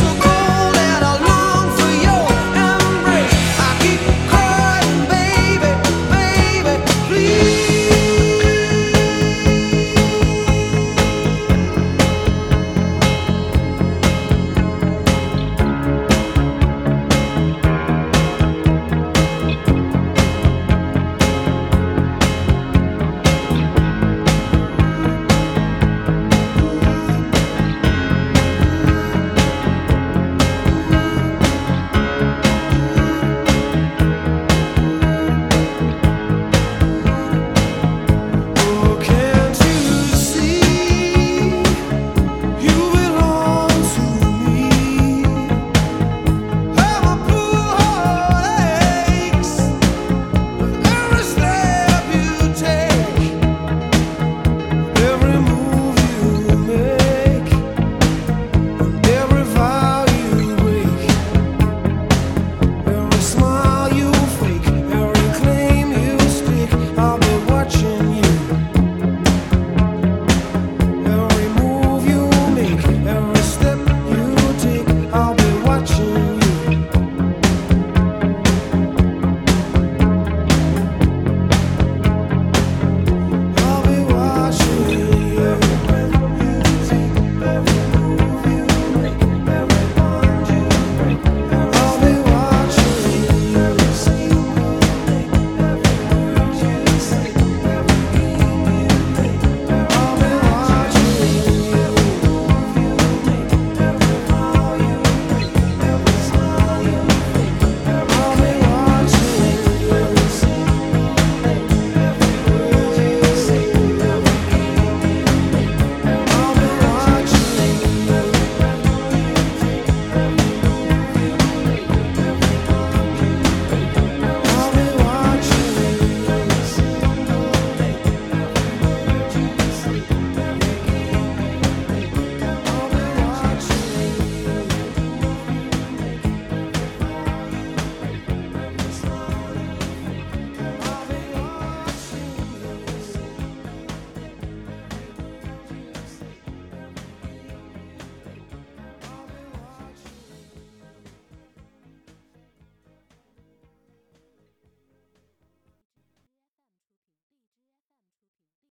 so